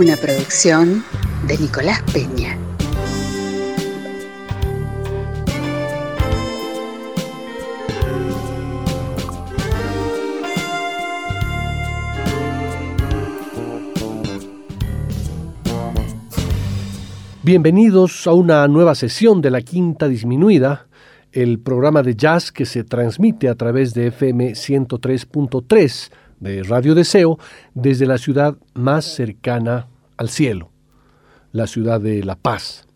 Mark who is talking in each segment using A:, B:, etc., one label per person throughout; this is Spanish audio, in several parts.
A: Una producción de Nicolás Peña.
B: Bienvenidos a una nueva sesión de la Quinta Disminuida, el programa de jazz que se transmite a través de FM 103.3 de Radio Deseo desde la ciudad más cercana al cielo, la ciudad de La Paz.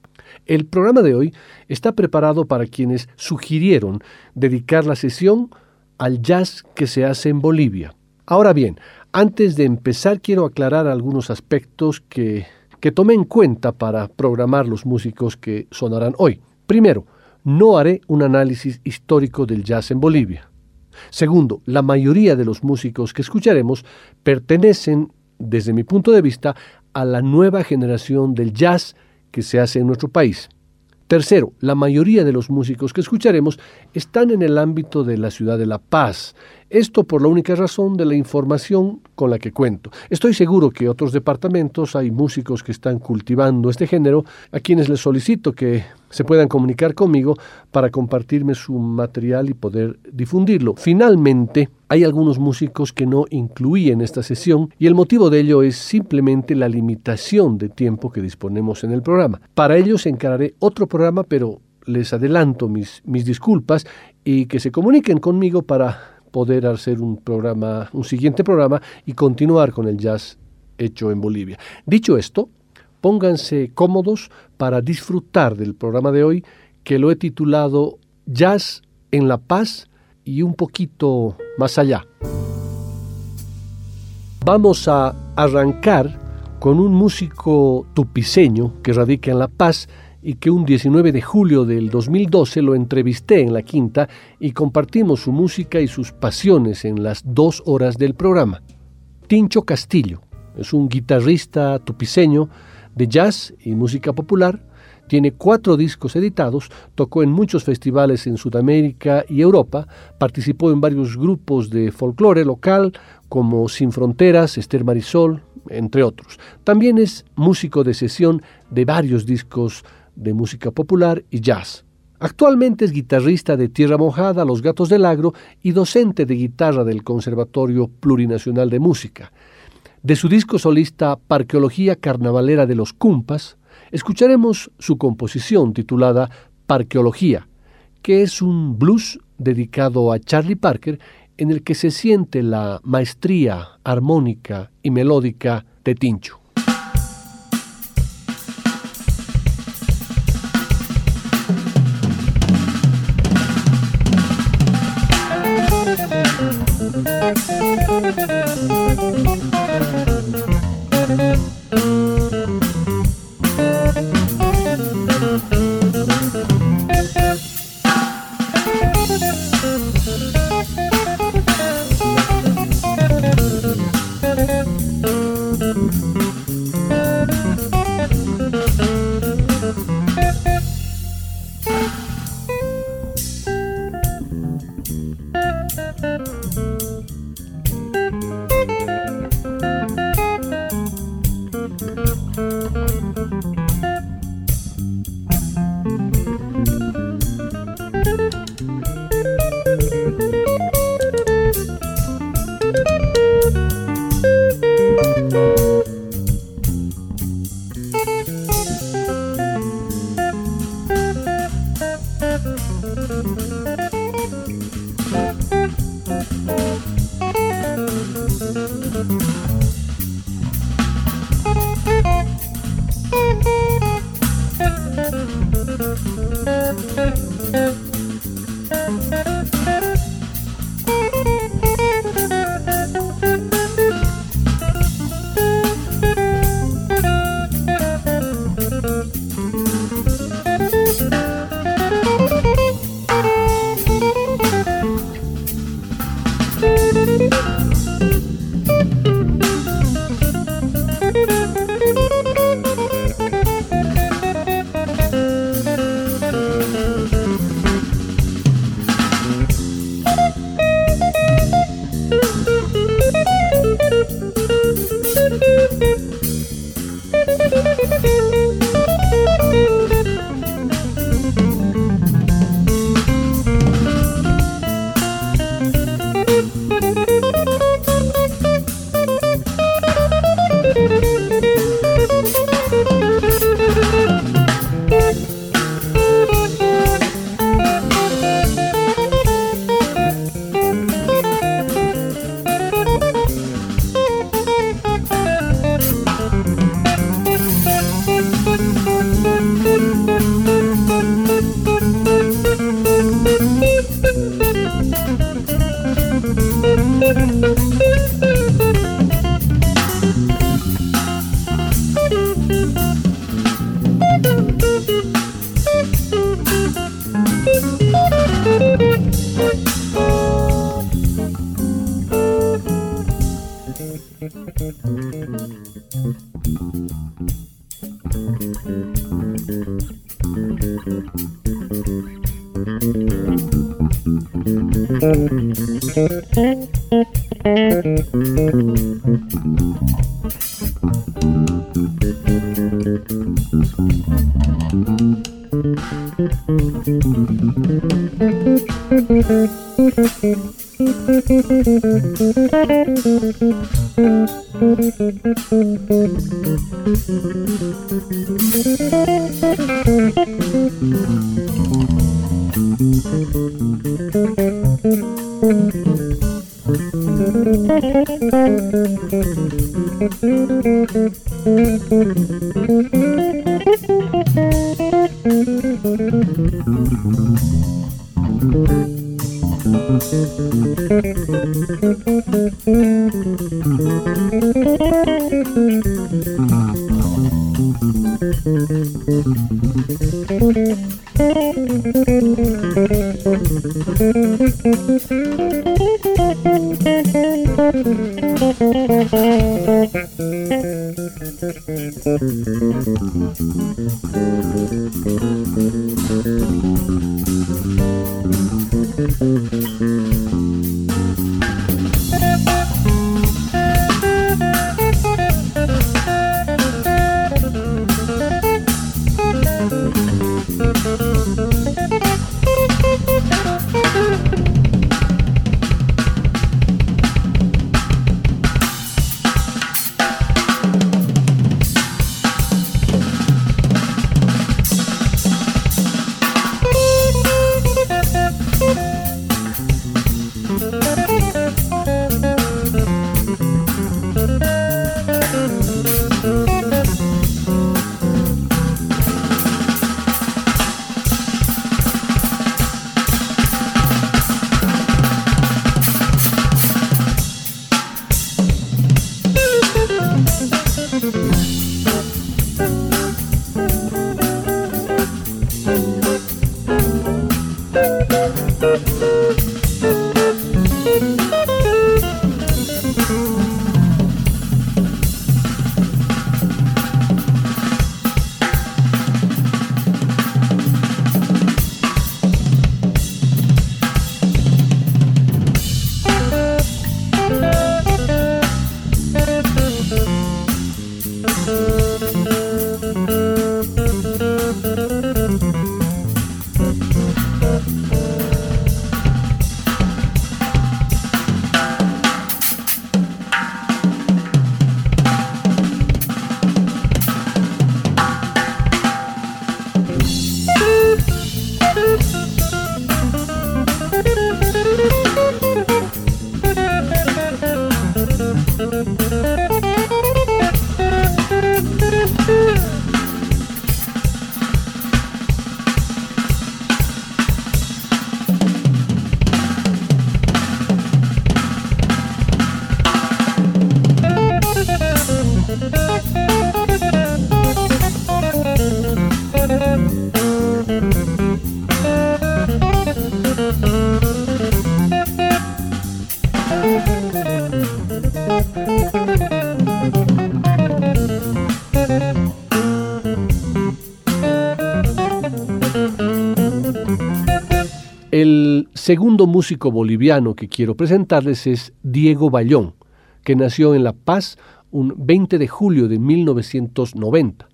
B: El programa de hoy está preparado para quienes sugirieron dedicar la sesión al jazz que se hace en Bolivia. Ahora bien, antes de empezar quiero aclarar algunos aspectos que, que tomé en cuenta para programar los músicos que sonarán hoy. Primero, no haré un análisis histórico del jazz en Bolivia. Segundo, la mayoría de los músicos que escucharemos pertenecen, desde mi punto de vista, a la nueva generación del jazz que se hace en nuestro país. Tercero, la mayoría de los músicos que escucharemos están en el ámbito de la ciudad de La Paz. Esto por la única razón de la información con la que cuento. Estoy seguro que otros departamentos hay músicos que están cultivando este género, a quienes les solicito que se puedan comunicar conmigo para compartirme su material y poder difundirlo. Finalmente, hay algunos músicos que no incluí en esta sesión y el motivo de ello es simplemente la limitación de tiempo que disponemos en el programa. Para ellos encararé otro programa, pero les adelanto mis, mis disculpas y que se comuniquen conmigo para poder hacer un programa, un siguiente programa y continuar con el jazz hecho en Bolivia. Dicho esto, pónganse cómodos para disfrutar del programa de hoy que lo he titulado Jazz en la Paz y un poquito más allá. Vamos a arrancar con un músico tupiceño que radica en La Paz y que un 19 de julio del 2012 lo entrevisté en la quinta y compartimos su música y sus pasiones en las dos horas del programa. Tincho Castillo es un guitarrista tupiceño de jazz y música popular, tiene cuatro discos editados, tocó en muchos festivales en Sudamérica y Europa, participó en varios grupos de folclore local como Sin Fronteras, Esther Marisol, entre otros. También es músico de sesión de varios discos de música popular y jazz. Actualmente es guitarrista de Tierra Mojada, Los Gatos del Agro y docente de guitarra del Conservatorio Plurinacional de Música. De su disco solista Parqueología Carnavalera de los Cumpas, Escucharemos su composición titulada Parqueología, que es un blues dedicado a Charlie Parker en el que se siente la maestría armónica y melódica de Tincho. Thank you. Segundo músico boliviano que quiero presentarles es Diego Bayón, que nació en La Paz un 20 de julio de 1990.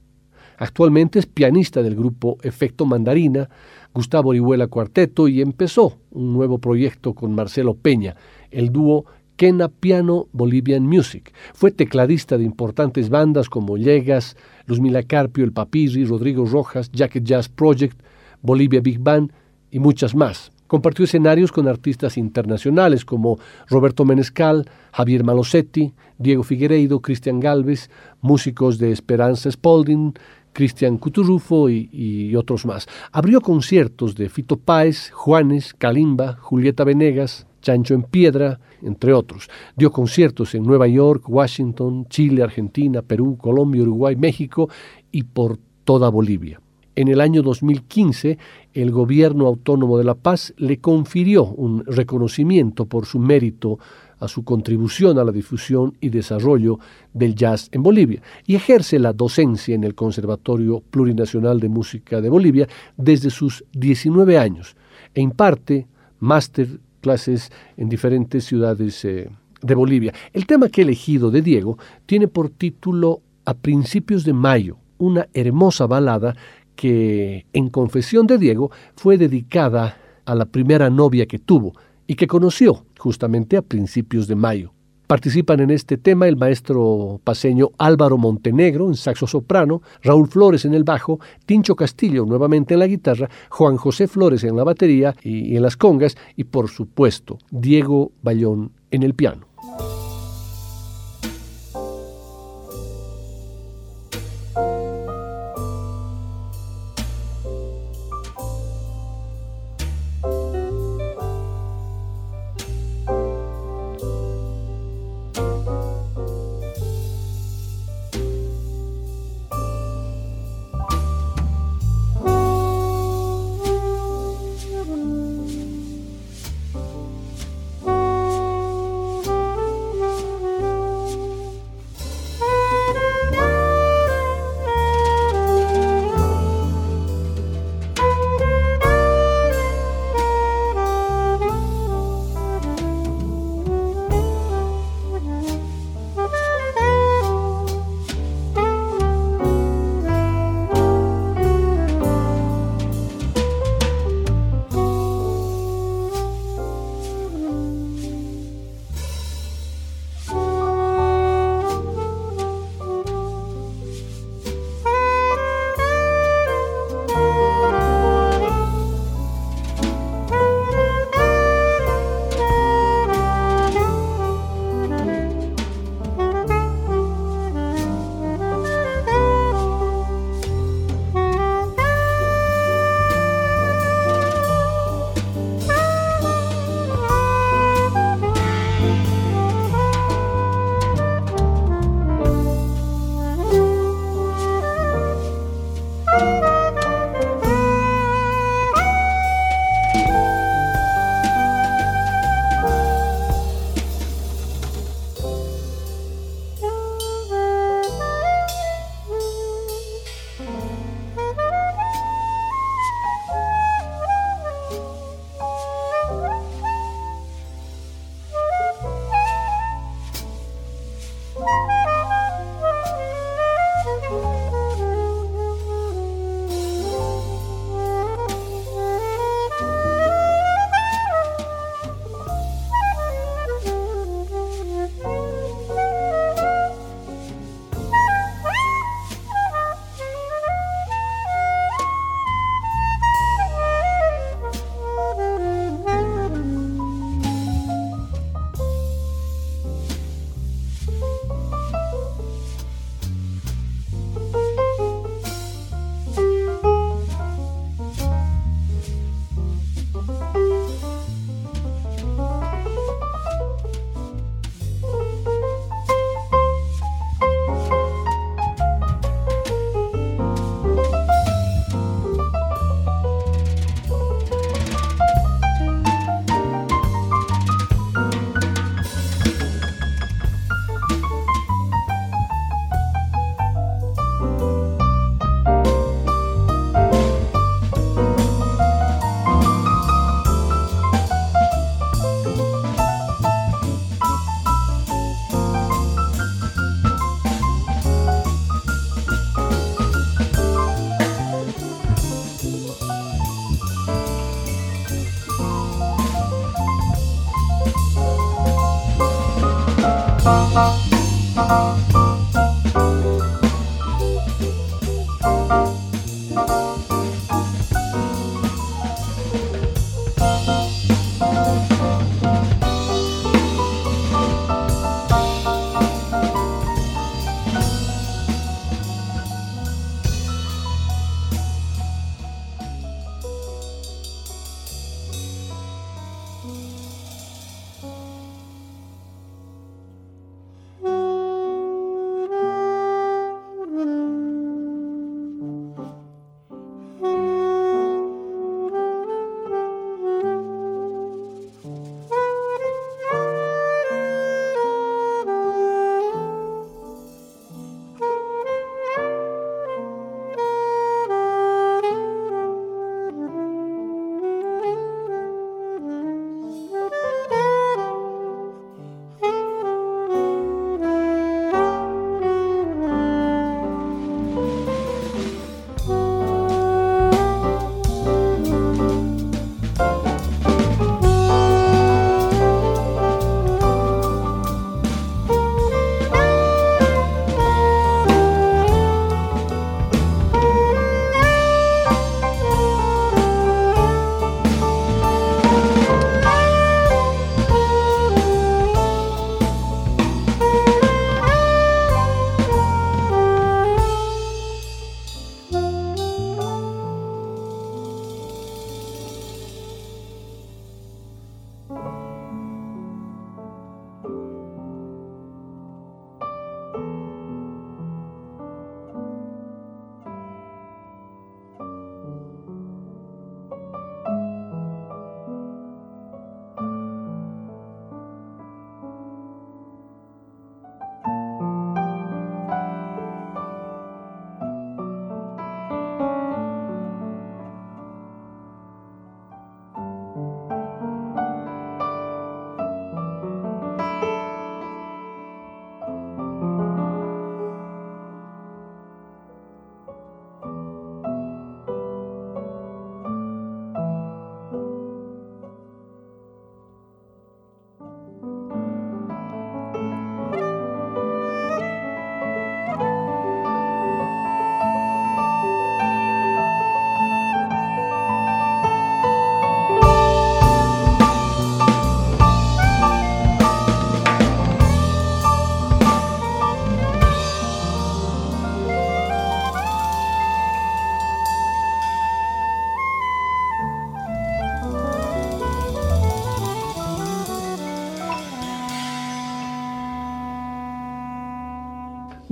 B: Actualmente es pianista del grupo Efecto Mandarina, Gustavo Orihuela Cuarteto y empezó un nuevo proyecto con Marcelo Peña, el dúo Quena Piano Bolivian Music. Fue tecladista de importantes bandas como Llegas, Luzmila Carpio, El Papirri, Rodrigo Rojas, Jacket Jazz Project, Bolivia Big Band y muchas más. Compartió escenarios con artistas internacionales como Roberto Menescal, Javier Malosetti, Diego Figueiredo, Cristian Galvez, músicos de Esperanza Spalding, Cristian Cuturufo y, otros más. Abrió conciertos de Fito Páez, Juanes, Kalimba, Julieta Venegas, Chancho en Piedra, entre otros. Dio conciertos en Nueva York, Washington, Chile, Argentina, Perú, Colombia, Uruguay, México y por toda Bolivia. En el año 2015, el gobierno autónomo de La Paz le confirió un reconocimiento por su mérito a su contribución a la difusión y desarrollo del jazz en Bolivia y ejerce la docencia en el Conservatorio Plurinacional de Música de Bolivia desde sus 19 años e imparte máster clases en diferentes ciudades eh, de Bolivia. El tema que he elegido de Diego tiene por título A principios de mayo, una hermosa balada que en confesión de Diego fue dedicada a la primera novia que tuvo y que conoció justamente a principios de mayo. Participan en este tema el maestro paseño Álvaro Montenegro en saxo soprano, Raúl Flores en el bajo, Tincho Castillo nuevamente en la guitarra, Juan José Flores en la batería y en las congas y por supuesto Diego Bayón en el piano.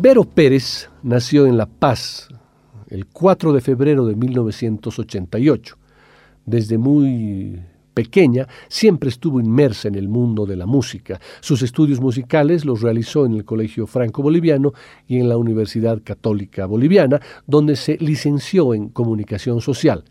B: Vero Pérez nació en La Paz el 4 de febrero de 1988. Desde muy pequeña, siempre estuvo inmersa en el mundo de la música. Sus estudios musicales los realizó en el Colegio Franco-Boliviano y en la Universidad Católica Boliviana, donde se licenció en Comunicación Social.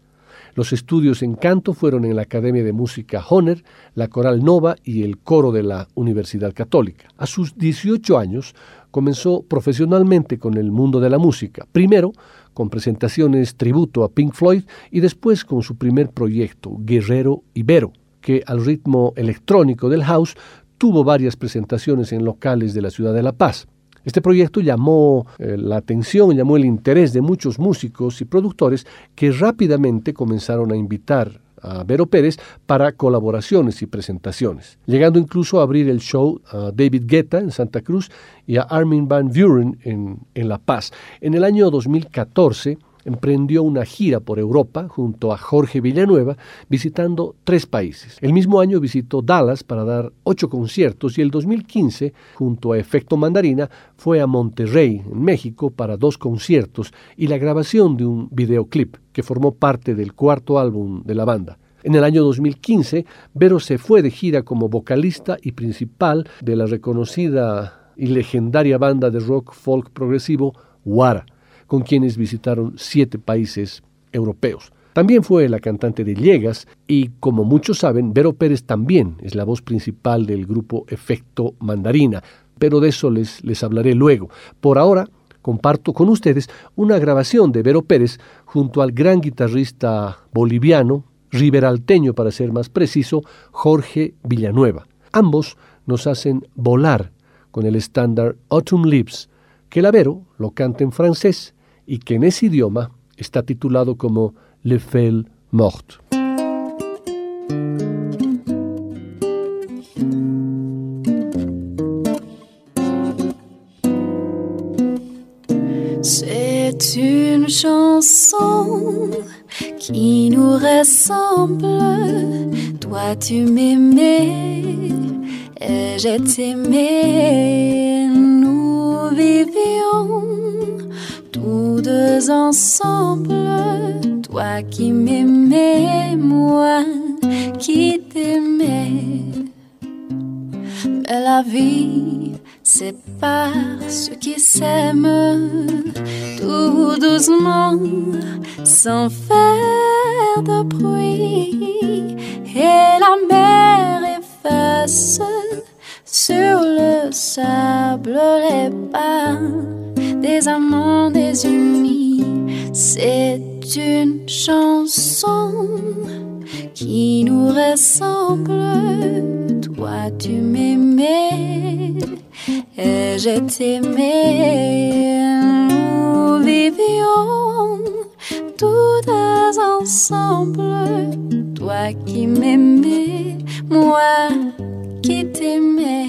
B: Los estudios en canto fueron en la Academia de Música Honer, la Coral Nova y el coro de la Universidad Católica. A sus 18 años comenzó profesionalmente con el mundo de la música. Primero con presentaciones tributo a Pink Floyd y después con su primer proyecto, Guerrero Ibero, que al ritmo electrónico del house tuvo varias presentaciones en locales de la ciudad de La Paz. Este proyecto llamó eh, la atención, llamó el interés de muchos músicos y productores que rápidamente comenzaron a invitar a Vero Pérez para colaboraciones y presentaciones, llegando incluso a abrir el show a David Guetta en Santa Cruz y a Armin Van Buren en, en La Paz. En el año 2014 emprendió una gira por Europa junto a Jorge Villanueva, visitando tres países. El mismo año visitó Dallas para dar ocho conciertos y el 2015, junto a Efecto Mandarina, fue a Monterrey, en México, para dos conciertos y la grabación de un videoclip que formó parte del cuarto álbum de la banda. En el año 2015, Vero se fue de gira como vocalista y principal de la reconocida y legendaria banda de rock folk progresivo Wara con quienes visitaron siete países europeos. También fue la cantante de Llegas y, como muchos saben, Vero Pérez también es la voz principal del grupo Efecto Mandarina, pero de eso les, les hablaré luego. Por ahora, comparto con ustedes una grabación de Vero Pérez junto al gran guitarrista boliviano, riberalteño para ser más preciso, Jorge Villanueva. Ambos nos hacen volar con el estándar Autumn Leaves, que la Vero lo canta en francés y que en ese idioma está titulado como Le Feuille Morte.
C: C'est une chanson qui nous ressemble. Toi tu m'aimais et j'ai t'aimé. Nous vivions nous deux ensemble, toi qui m'aimais, moi qui t'aimais. Mais la vie sépare ceux qui s'aiment tout doucement, sans faire de bruit. Et la mer efface sur le sable les pas des amants désunis. C'est une chanson qui nous ressemble. Toi, tu m'aimais et je t'aimais. Nous vivions tous ensemble. Toi qui m'aimais, moi qui t'aimais.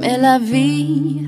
C: Mais la vie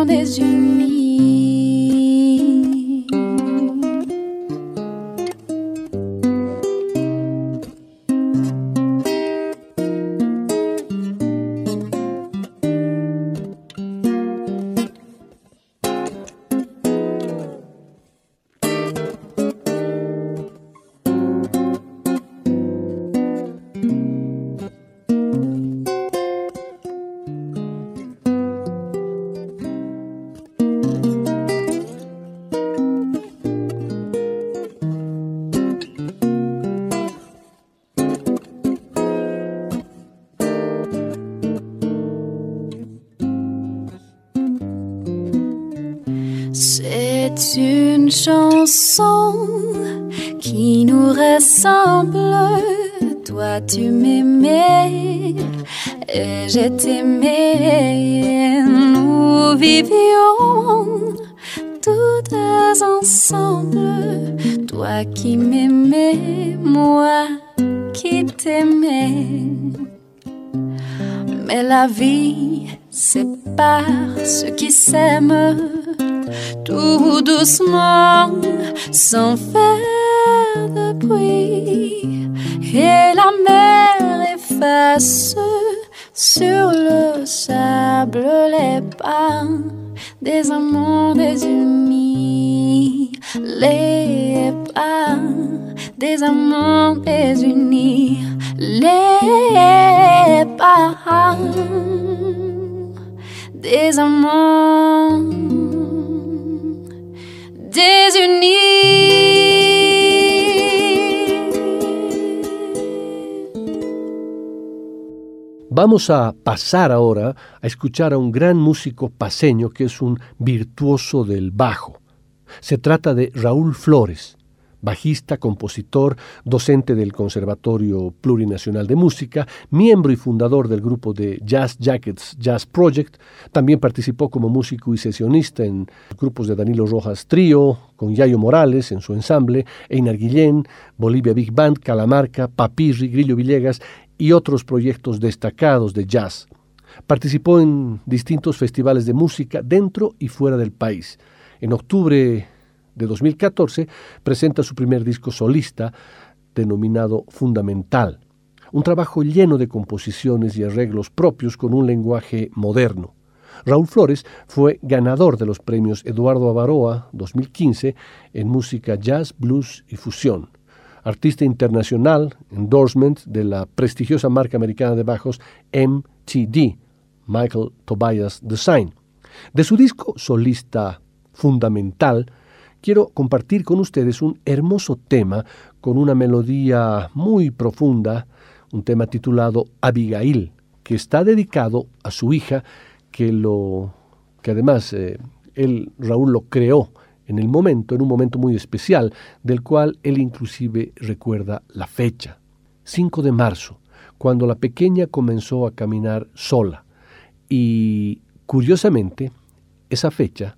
C: Toi, tu m'aimais et je t'aimais. Nous vivions toutes ensemble. Toi qui m'aimais, moi qui t'aimais. Mais la vie sépare ceux qui s'aiment tout doucement, sans faire de bruit. La mer efface sur le sable les pas des amants désunis, les pas des amants désunis, les pas des amants désunis.
B: Vamos a pasar ahora a escuchar a un gran músico paseño que es un virtuoso del bajo. Se trata de Raúl Flores, bajista, compositor, docente del Conservatorio Plurinacional de Música, miembro y fundador del grupo de Jazz Jackets Jazz Project. También participó como músico y sesionista en grupos de Danilo Rojas Trío, con Yayo Morales en su ensamble, Einar Guillén, Bolivia Big Band, Calamarca, Papirri, Grillo Villegas y otros proyectos destacados de jazz. Participó en distintos festivales de música dentro y fuera del país. En octubre de 2014 presenta su primer disco solista denominado Fundamental, un trabajo lleno de composiciones y arreglos propios con un lenguaje moderno. Raúl Flores fue ganador de los premios Eduardo Avaroa 2015 en música jazz, blues y fusión artista internacional, endorsement de la prestigiosa marca americana de bajos MTD, Michael Tobias Design. De su disco solista fundamental, quiero compartir con ustedes un hermoso tema con una melodía muy profunda, un tema titulado Abigail, que está dedicado a su hija, que además eh, él Raúl lo creó en el momento, en un momento muy especial, del cual él inclusive recuerda la fecha, 5 de marzo, cuando la pequeña comenzó a caminar sola. Y curiosamente, esa fecha,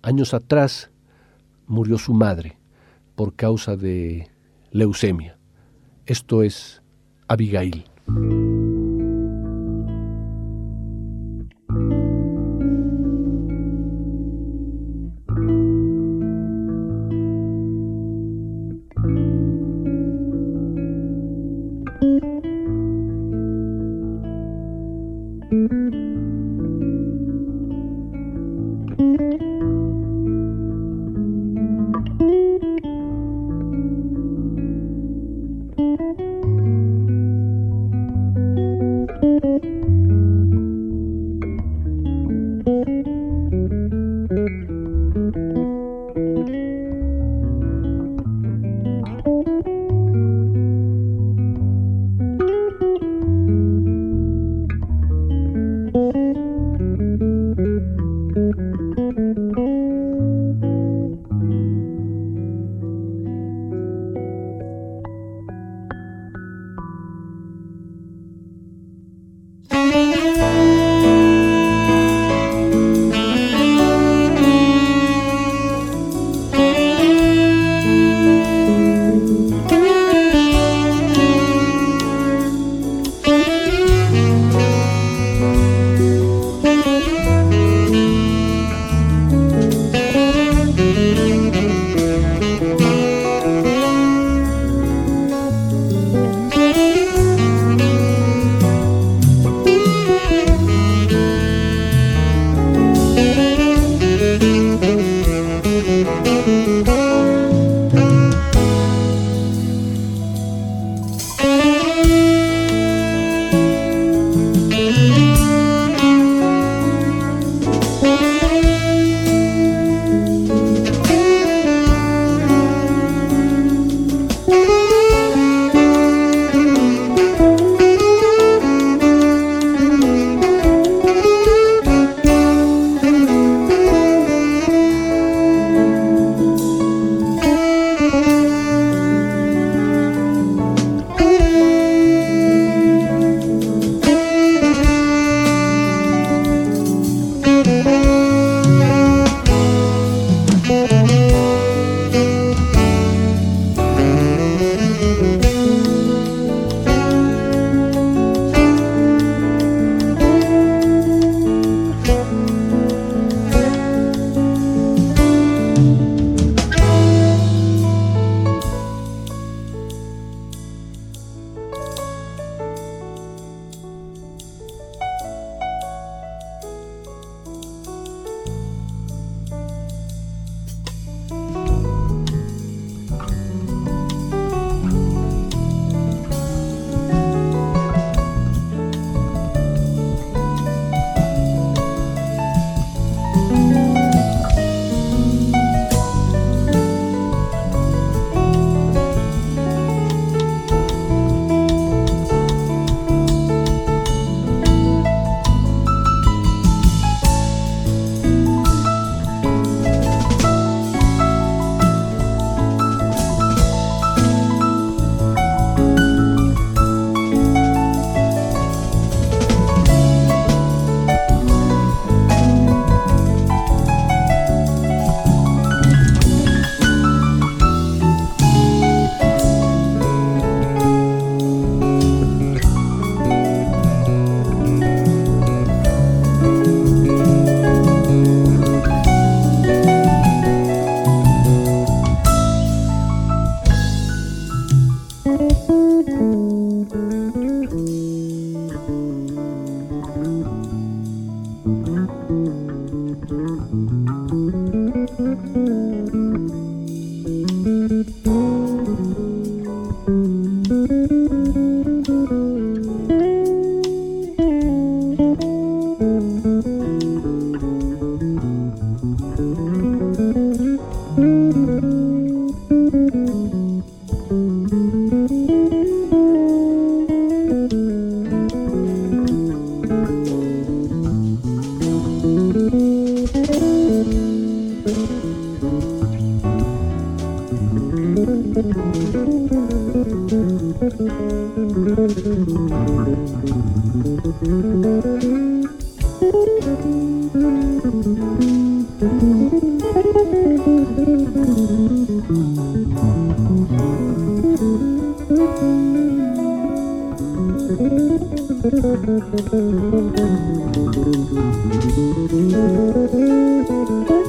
B: años atrás, murió su madre por causa de leucemia. Esto es Abigail. Thank you.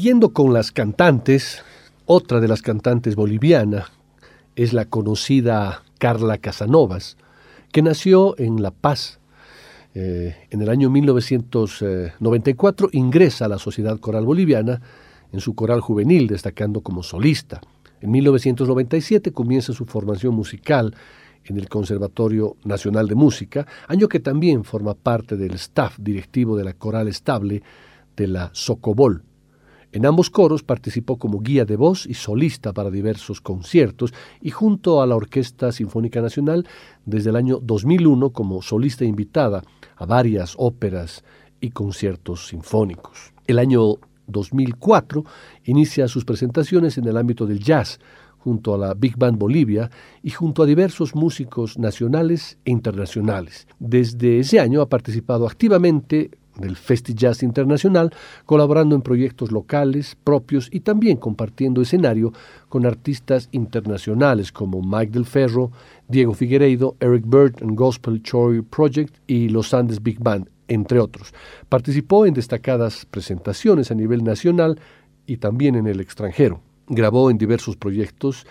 B: Siguiendo con las cantantes, otra de las cantantes boliviana es la conocida Carla Casanovas, que nació en La Paz. Eh, en el año 1994 ingresa a la Sociedad Coral Boliviana en su coral juvenil, destacando como solista. En 1997 comienza su formación musical en el Conservatorio Nacional de Música, año que también forma parte del staff directivo de la coral estable de la Socobol. En ambos coros participó como guía de voz y solista para diversos conciertos y junto a la Orquesta Sinfónica Nacional desde el año 2001 como solista invitada a varias óperas y conciertos sinfónicos. El año 2004 inicia sus presentaciones en el ámbito del jazz junto a la Big Band Bolivia y junto a diversos músicos nacionales e internacionales. Desde ese año ha participado activamente del Festi Jazz Internacional, colaborando en proyectos locales, propios y también compartiendo escenario con artistas internacionales como Mike Del Ferro, Diego Figueiredo, Eric Bird and Gospel Choir Project y Los Andes Big Band, entre otros. Participó en destacadas presentaciones a nivel nacional y también en el extranjero. Grabó en diversos proyectos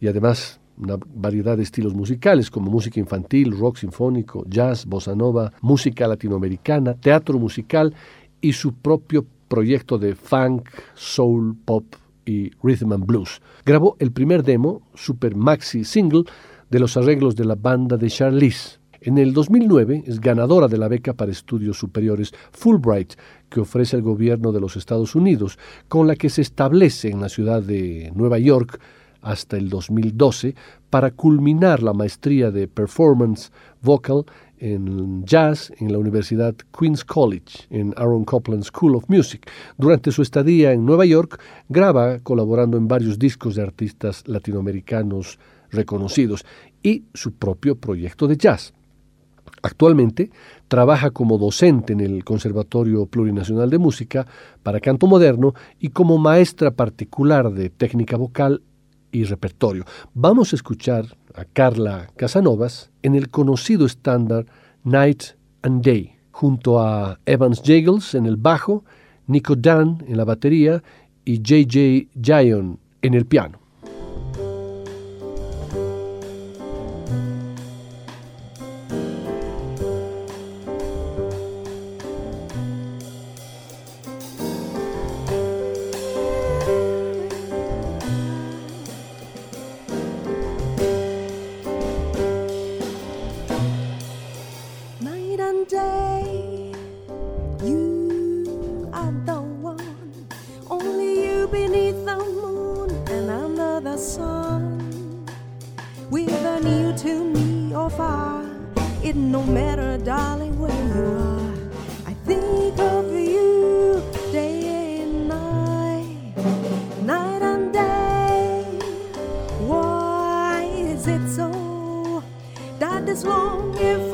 B: y además una variedad de estilos musicales como música infantil, rock sinfónico, jazz, bossa nova, música latinoamericana, teatro musical y su propio proyecto de funk, soul, pop y rhythm and blues. Grabó el primer demo, super maxi single, de los arreglos de la banda de Charlize. En el 2009 es ganadora de la beca para estudios superiores Fulbright que ofrece el gobierno de los Estados Unidos, con la que se establece en la ciudad de Nueva York hasta el 2012 para culminar la maestría de Performance Vocal en jazz en la Universidad Queens College, en Aaron Copland School of Music. Durante su estadía en Nueva York, graba colaborando en varios discos de artistas latinoamericanos reconocidos y su propio proyecto de jazz. Actualmente trabaja como docente en el Conservatorio Plurinacional de Música para canto moderno y como maestra particular de técnica vocal y repertorio. Vamos a escuchar
D: a Carla Casanovas en el conocido estándar Night and Day, junto a Evans Jagels en el bajo, Nico Dan en la batería y JJ Gion en el piano.
B: far.
D: It no matter, darling, where you are. I think of you day and night, night and day. Why is it so that this long? If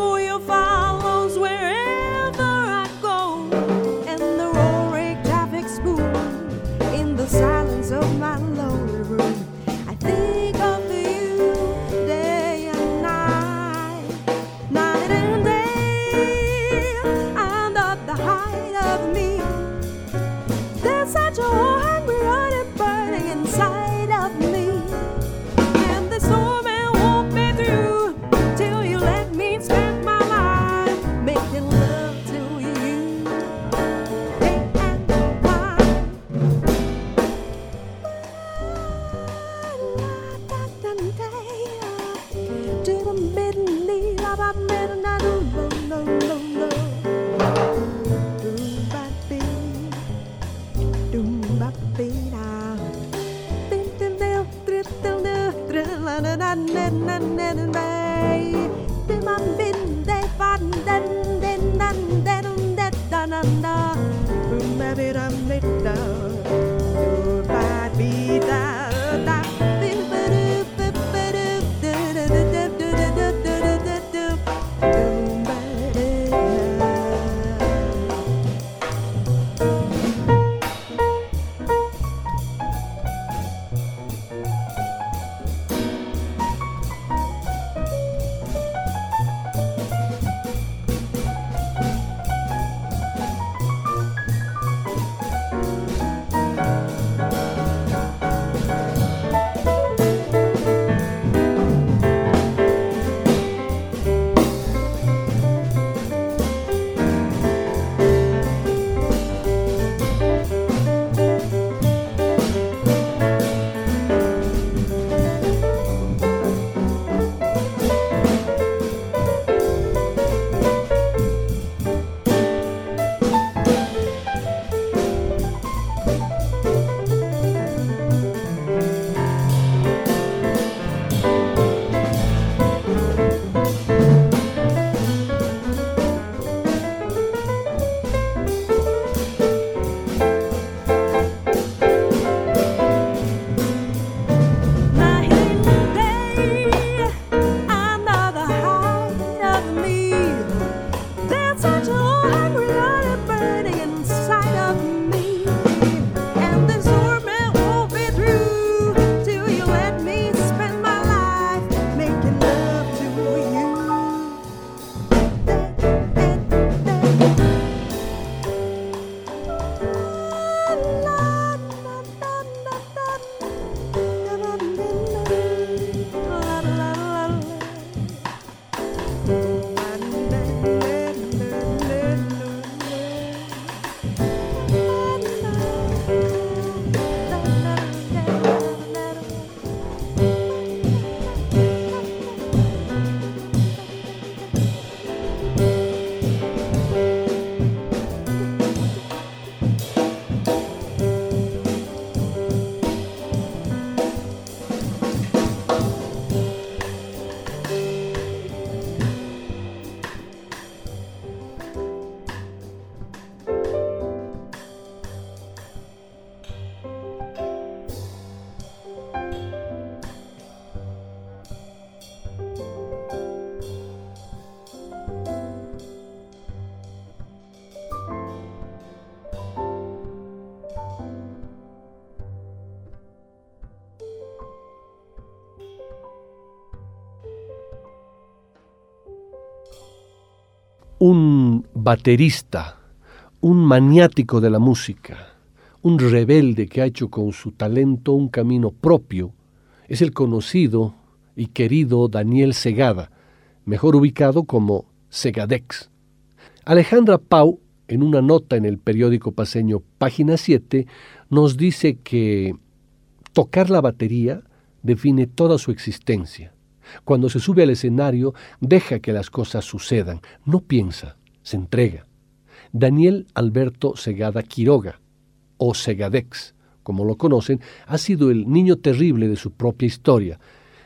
B: baterista, un maniático de la música, un rebelde que ha hecho con su talento un camino propio, es el conocido y querido Daniel Segada, mejor ubicado como Segadex. Alejandra Pau, en una nota en el periódico paseño Página 7, nos dice que tocar la batería define toda su existencia. Cuando se sube al escenario, deja que las cosas sucedan, no piensa, se entrega. Daniel Alberto Segada Quiroga, o Segadex, como lo conocen, ha sido el niño terrible de su propia historia,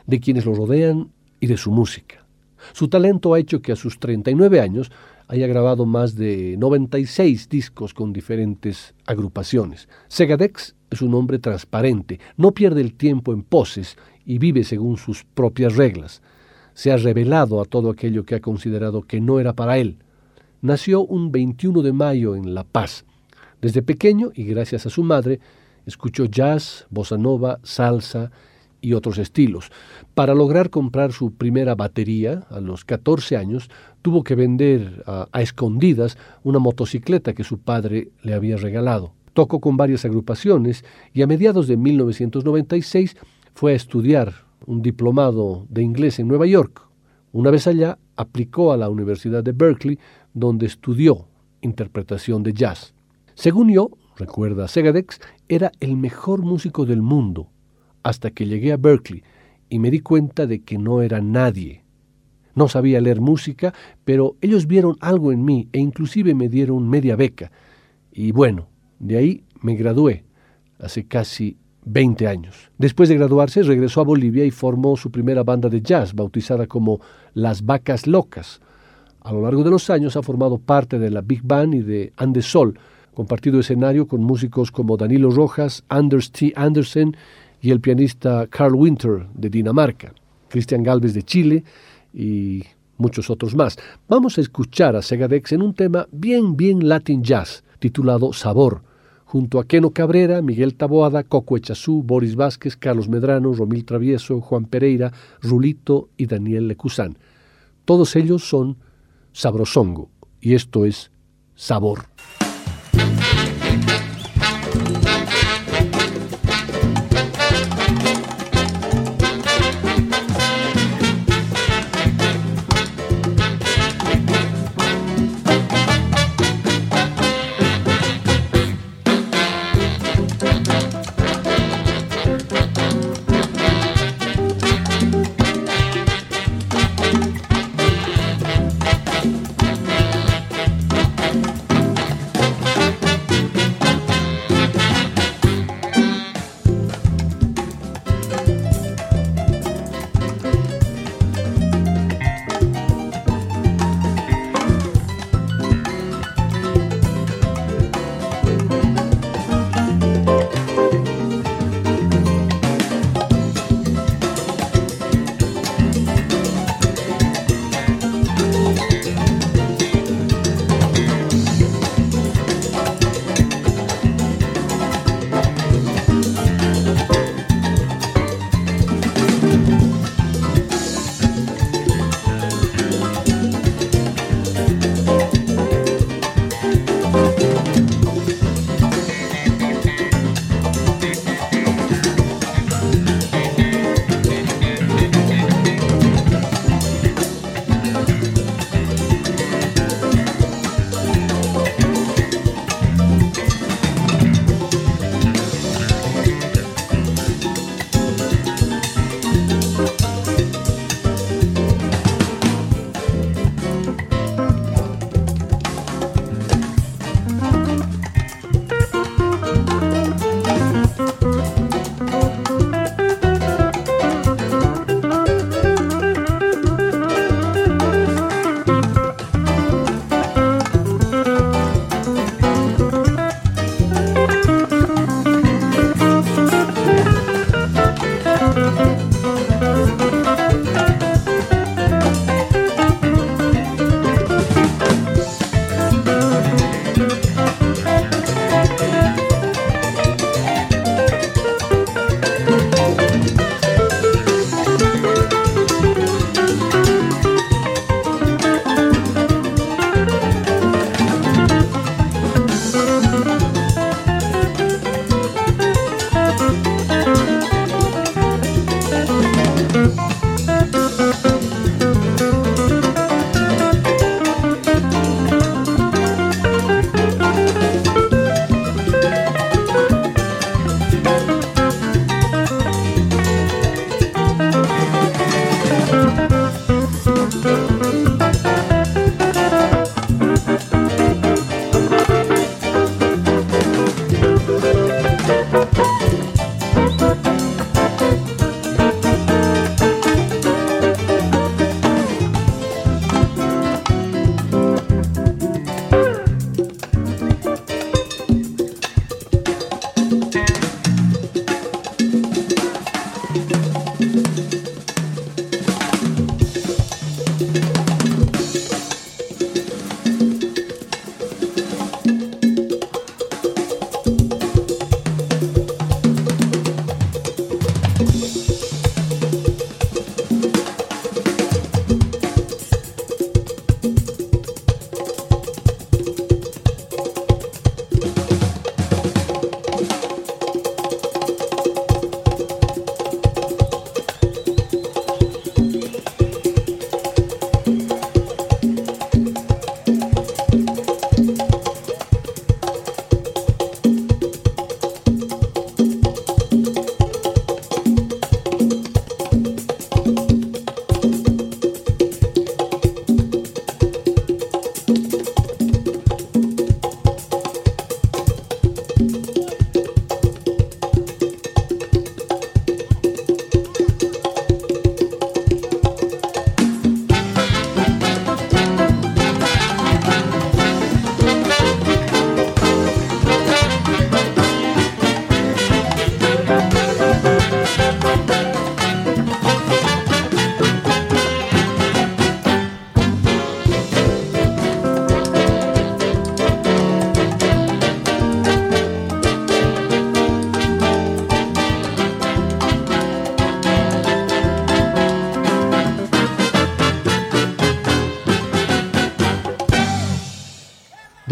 B: de quienes lo rodean y de su música. Su talento ha hecho que a sus 39 años haya grabado más de 96 discos con diferentes agrupaciones. Segadex es un hombre transparente, no pierde el tiempo en poses y vive según sus propias reglas. Se ha revelado a todo aquello que ha considerado que no era para él. Nació un 21 de mayo en La Paz. Desde pequeño, y gracias a su madre, escuchó jazz, bossa nova, salsa y otros estilos. Para lograr comprar su primera batería, a los 14 años, tuvo que vender a, a escondidas una motocicleta que su padre le había regalado. Tocó con varias agrupaciones y a mediados de 1996 fue a estudiar un diplomado de inglés en Nueva York. Una vez allá, aplicó a la Universidad de Berkeley, donde estudió interpretación de jazz. Según yo, recuerda Segadex, era el mejor músico del mundo, hasta que llegué a Berkeley y me di cuenta de que no era nadie. No sabía leer música, pero ellos vieron algo en mí e inclusive me dieron media beca. Y bueno, de ahí me gradué, hace casi 20 años. Después de graduarse, regresó a Bolivia y formó su primera banda de jazz, bautizada como Las Vacas Locas. A lo largo de los años ha formado parte de la Big Band y de Andesol, compartido escenario con músicos como Danilo Rojas, Anders T. Andersen y el pianista Carl Winter de Dinamarca, Cristian Galvez de Chile y muchos otros más. Vamos a escuchar a Segadex en un tema bien, bien Latin Jazz, titulado Sabor, junto a Keno Cabrera, Miguel Taboada, Coco Echazú, Boris Vázquez, Carlos Medrano, Romil Travieso, Juan Pereira, Rulito y Daniel Lecusán. Todos ellos son sabrosongo, y esto es sabor.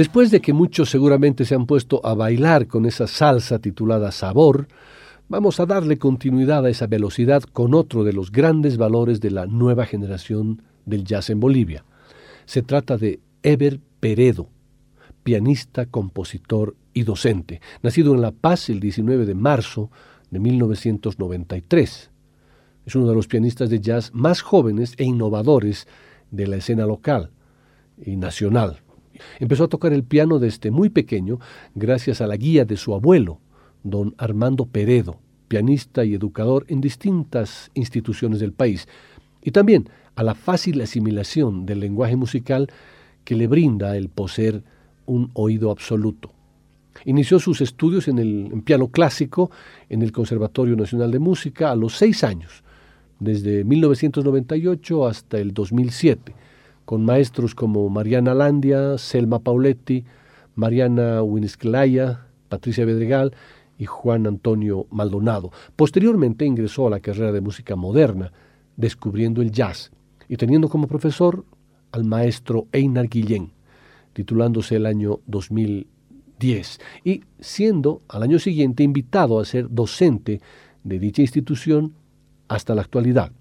B: Después de que muchos seguramente se han puesto a bailar con esa salsa titulada Sabor, vamos a darle continuidad a esa velocidad con otro de los grandes valores de la nueva generación del jazz en Bolivia. Se trata de Eber Peredo, pianista, compositor y docente, nacido en La Paz el 19 de marzo de 1993. Es uno de los pianistas de jazz más jóvenes e innovadores de la escena local y nacional. Empezó a tocar el piano desde muy pequeño gracias a la guía de su abuelo, don Armando Peredo, pianista y educador en distintas instituciones del país, y también a la fácil asimilación del lenguaje musical que le brinda el poseer un oído absoluto. Inició sus estudios en el piano clásico en el Conservatorio Nacional de Música a los seis años, desde 1998 hasta el 2007, con maestros como Mariana Landia, Selma Pauletti, Mariana Winisklaya, Patricia Bedregal y Juan Antonio Maldonado. Posteriormente ingresó a la carrera de música moderna, descubriendo el jazz y teniendo como profesor al maestro Einar Guillén, titulándose el año 2010 y siendo al año siguiente invitado a ser docente de dicha institución hasta la actualidad.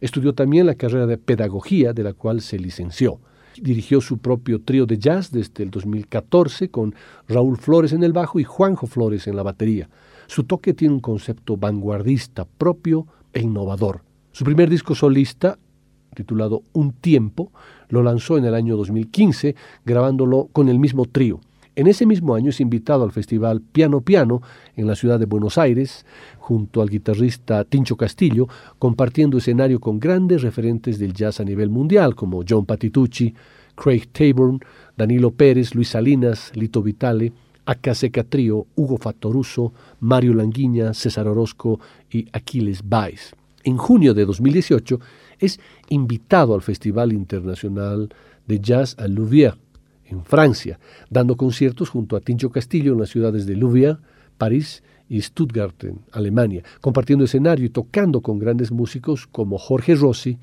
B: Estudió también la carrera de pedagogía, de la cual se licenció. Dirigió su propio trío de jazz desde el 2014 con Raúl Flores en el bajo y Juanjo Flores en la batería. Su toque tiene un concepto vanguardista propio e innovador. Su primer disco solista, titulado Un Tiempo, lo lanzó en el año 2015, grabándolo con el mismo trío. En ese mismo año es invitado al festival Piano Piano en la ciudad de Buenos Aires, junto al guitarrista Tincho Castillo, compartiendo escenario con grandes referentes del jazz a nivel mundial, como John Patitucci, Craig Taborn, Danilo Pérez, Luis Salinas, Lito Vitale, Acaseca Trio, Hugo Fattoruso, Mario Languiña, César Orozco y Aquiles Baez. En junio de 2018 es invitado al Festival Internacional de Jazz a Louviers, en Francia, dando conciertos junto a Tincho Castillo en las ciudades de Louviers, París y Stuttgart, en Alemania, compartiendo escenario y tocando con grandes músicos como Jorge Rossi,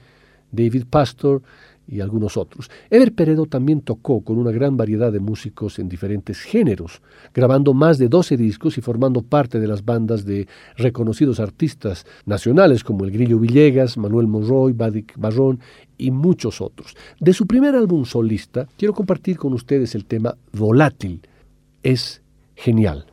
B: David Pastor y algunos otros. Ever Peredo también tocó con una gran variedad de músicos en diferentes géneros, grabando más de 12 discos y formando parte de las bandas de reconocidos artistas nacionales como el Grillo Villegas, Manuel Monroy, Badik Barrón y muchos otros. De su primer álbum solista, quiero compartir con ustedes el tema Volátil. Es genial.